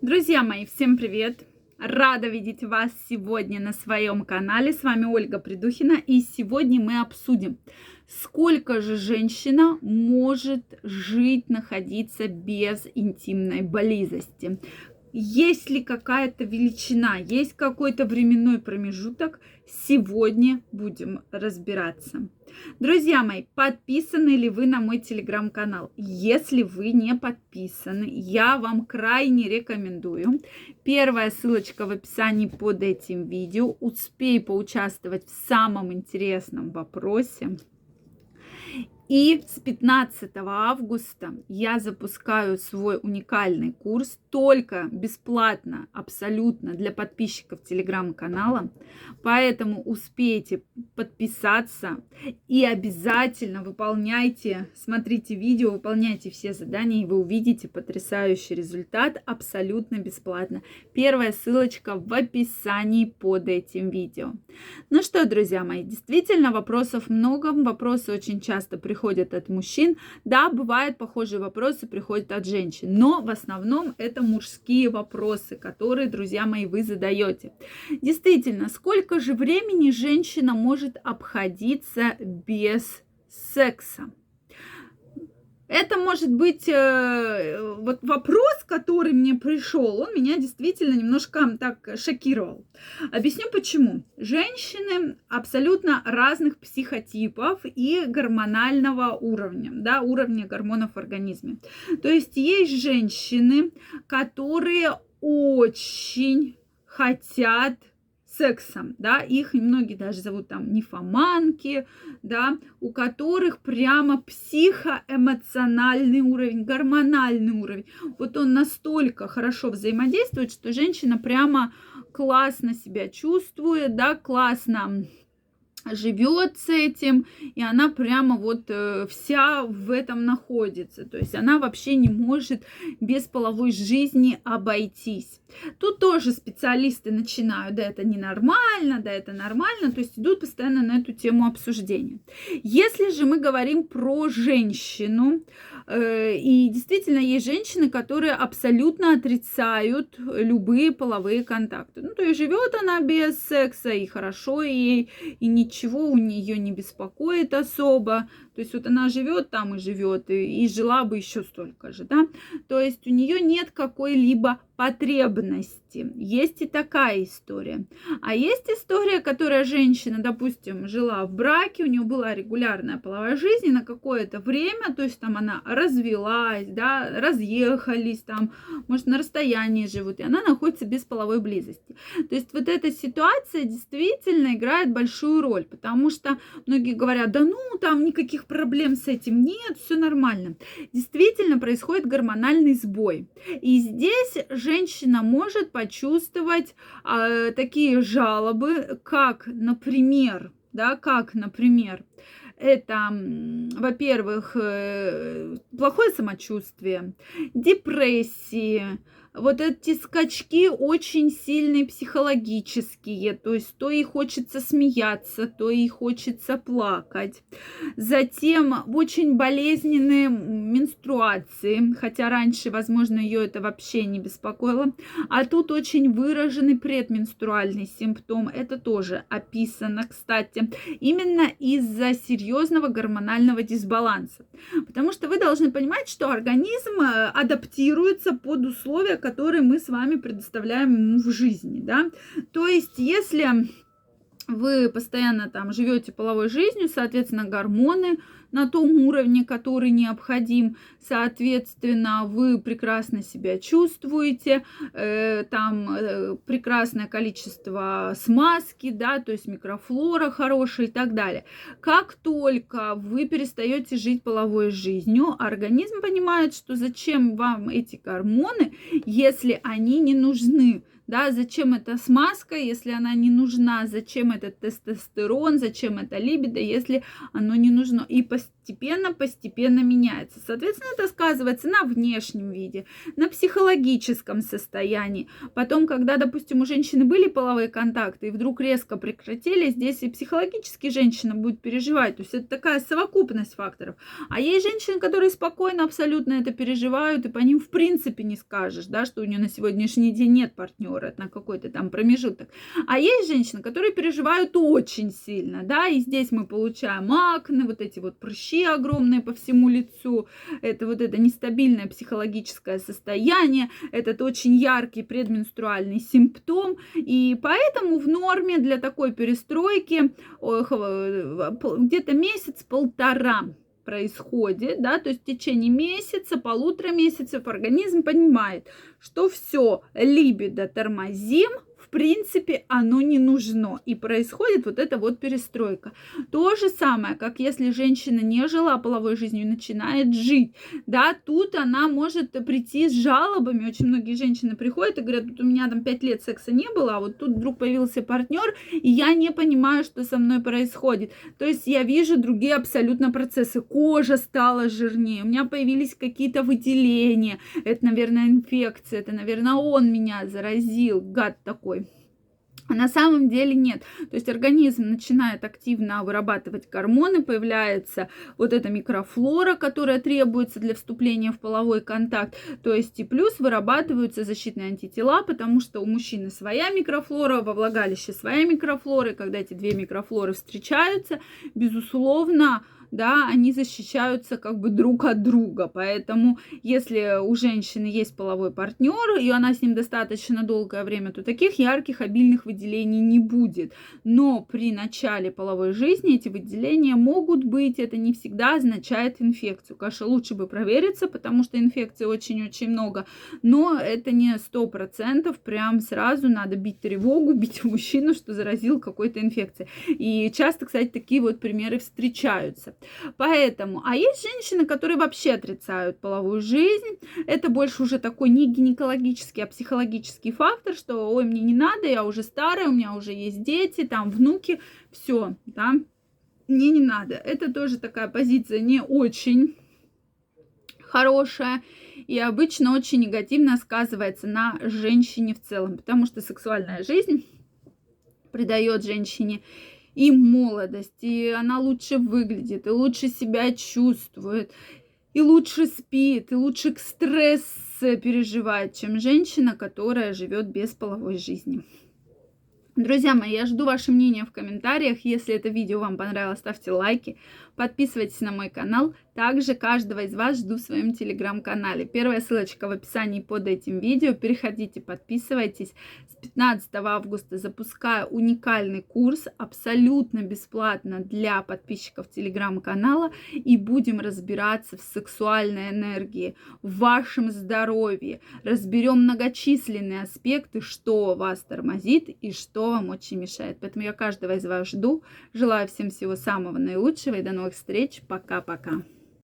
Друзья мои, всем привет! Рада видеть вас сегодня на своем канале. С вами Ольга Придухина. И сегодня мы обсудим, сколько же женщина может жить, находиться без интимной близости. Есть ли какая-то величина, есть какой-то временной промежуток, сегодня будем разбираться. Друзья мои, подписаны ли вы на мой телеграм-канал? Если вы не подписаны, я вам крайне рекомендую. Первая ссылочка в описании под этим видео. Успей поучаствовать в самом интересном вопросе. И с 15 августа я запускаю свой уникальный курс только бесплатно, абсолютно для подписчиков телеграм-канала. Поэтому успейте подписаться и обязательно выполняйте, смотрите видео, выполняйте все задания, и вы увидите потрясающий результат абсолютно бесплатно. Первая ссылочка в описании под этим видео. Ну что, друзья мои, действительно вопросов много, вопросы очень часто приходят приходят от мужчин. Да, бывают похожие вопросы, приходят от женщин, но в основном это мужские вопросы, которые, друзья мои, вы задаете. Действительно, сколько же времени женщина может обходиться без секса? Это может быть э, вот вопрос, который мне пришел, он меня действительно немножко так шокировал. Объясню почему. Женщины абсолютно разных психотипов и гормонального уровня, да, уровня гормонов в организме. То есть есть женщины, которые очень хотят сексом, да, их многие даже зовут там нефоманки, да, у которых прямо психоэмоциональный уровень, гормональный уровень. Вот он настолько хорошо взаимодействует, что женщина прямо классно себя чувствует, да, классно живет с этим, и она прямо вот э, вся в этом находится. То есть она вообще не может без половой жизни обойтись. Тут тоже специалисты начинают, да, это ненормально, да, это нормально, то есть идут постоянно на эту тему обсуждения. Если же мы говорим про женщину, э, и действительно есть женщины, которые абсолютно отрицают любые половые контакты. Ну, то есть живет она без секса, и хорошо ей, и ничего у нее не беспокоит особо. То есть вот она живет там и живет, и, и жила бы еще столько же, да. То есть у нее нет какой-либо потребности. Есть и такая история. А есть история, которая женщина, допустим, жила в браке, у нее была регулярная половая жизнь, и на какое-то время, то есть там она развелась, да, разъехались, там, может, на расстоянии живут, и она находится без половой близости. То есть вот эта ситуация действительно играет большую роль, потому что многие говорят, да ну, там никаких проблем с этим нет, все нормально. Действительно происходит гормональный сбой. И здесь женщина может почувствовать э, такие жалобы, как, например, да, как, например, это, во-первых, э, плохое самочувствие, депрессии, вот эти скачки очень сильные психологические, то есть то и хочется смеяться, то и хочется плакать. Затем очень болезненные менструации, хотя раньше, возможно, ее это вообще не беспокоило. А тут очень выраженный предменструальный симптом, это тоже описано, кстати, именно из-за серьезного гормонального дисбаланса. Потому что вы должны понимать, что организм э, адаптируется под условия, которые мы с вами предоставляем ему в жизни, да. То есть, если вы постоянно там живете половой жизнью, соответственно, гормоны на том уровне, который необходим. Соответственно, вы прекрасно себя чувствуете, э, там э, прекрасное количество смазки, да, то есть микрофлора хорошая и так далее. Как только вы перестаете жить половой жизнью, организм понимает, что зачем вам эти гормоны, если они не нужны да, зачем эта смазка, если она не нужна, зачем этот тестостерон, зачем это либидо, если оно не нужно. И постепенно-постепенно меняется. Соответственно, это сказывается на внешнем виде, на психологическом состоянии. Потом, когда, допустим, у женщины были половые контакты и вдруг резко прекратили, здесь и психологически женщина будет переживать. То есть это такая совокупность факторов. А есть женщины, которые спокойно абсолютно это переживают, и по ним в принципе не скажешь, да, что у нее на сегодняшний день нет партнера, на какой-то там промежуток. А есть женщины, которые переживают очень сильно, да, и здесь мы получаем акне, вот эти вот прыщи огромные по всему лицу, это вот это нестабильное психологическое состояние, этот очень яркий предменструальный симптом, и поэтому в норме для такой перестройки где-то месяц-полтора происходит, да, то есть в течение месяца, полутора месяцев организм понимает, что все, либидо тормозим, в принципе, оно не нужно. И происходит вот эта вот перестройка. То же самое, как если женщина не жила половой жизнью и начинает жить. Да, тут она может прийти с жалобами. Очень многие женщины приходят и говорят, тут у меня там 5 лет секса не было, а вот тут вдруг появился партнер, и я не понимаю, что со мной происходит. То есть я вижу другие абсолютно процессы. Кожа стала жирнее, у меня появились какие-то выделения. Это, наверное, инфекция, это, наверное, он меня заразил, гад такой. А на самом деле нет. То есть организм начинает активно вырабатывать гормоны, появляется вот эта микрофлора, которая требуется для вступления в половой контакт. То есть и плюс вырабатываются защитные антитела, потому что у мужчины своя микрофлора, во влагалище своя микрофлора. И когда эти две микрофлоры встречаются, безусловно, да, они защищаются как бы друг от друга. Поэтому, если у женщины есть половой партнер, и она с ним достаточно долгое время, то таких ярких, обильных выделений не будет. Но при начале половой жизни эти выделения могут быть, это не всегда означает инфекцию. Конечно, лучше бы провериться, потому что инфекции очень-очень много, но это не сто процентов, прям сразу надо бить тревогу, бить мужчину, что заразил какой-то инфекцией. И часто, кстати, такие вот примеры встречаются. Поэтому, а есть женщины, которые вообще отрицают половую жизнь. Это больше уже такой не гинекологический, а психологический фактор, что, ой, мне не надо, я уже старая, у меня уже есть дети, там внуки, все, да, мне не надо. Это тоже такая позиция не очень хорошая и обычно очень негативно сказывается на женщине в целом, потому что сексуальная жизнь придает женщине и молодость, и она лучше выглядит, и лучше себя чувствует, и лучше спит, и лучше стресс переживает, чем женщина, которая живет без половой жизни. Друзья мои, я жду ваше мнение в комментариях. Если это видео вам понравилось, ставьте лайки, подписывайтесь на мой канал. Также каждого из вас жду в своем телеграм-канале. Первая ссылочка в описании под этим видео. Переходите, подписывайтесь. С 15 августа запускаю уникальный курс абсолютно бесплатно для подписчиков телеграм-канала. И будем разбираться в сексуальной энергии, в вашем здоровье. Разберем многочисленные аспекты, что вас тормозит и что вам очень мешает. Поэтому я каждого из вас жду. Желаю всем всего самого наилучшего и до новых встреч. Пока-пока.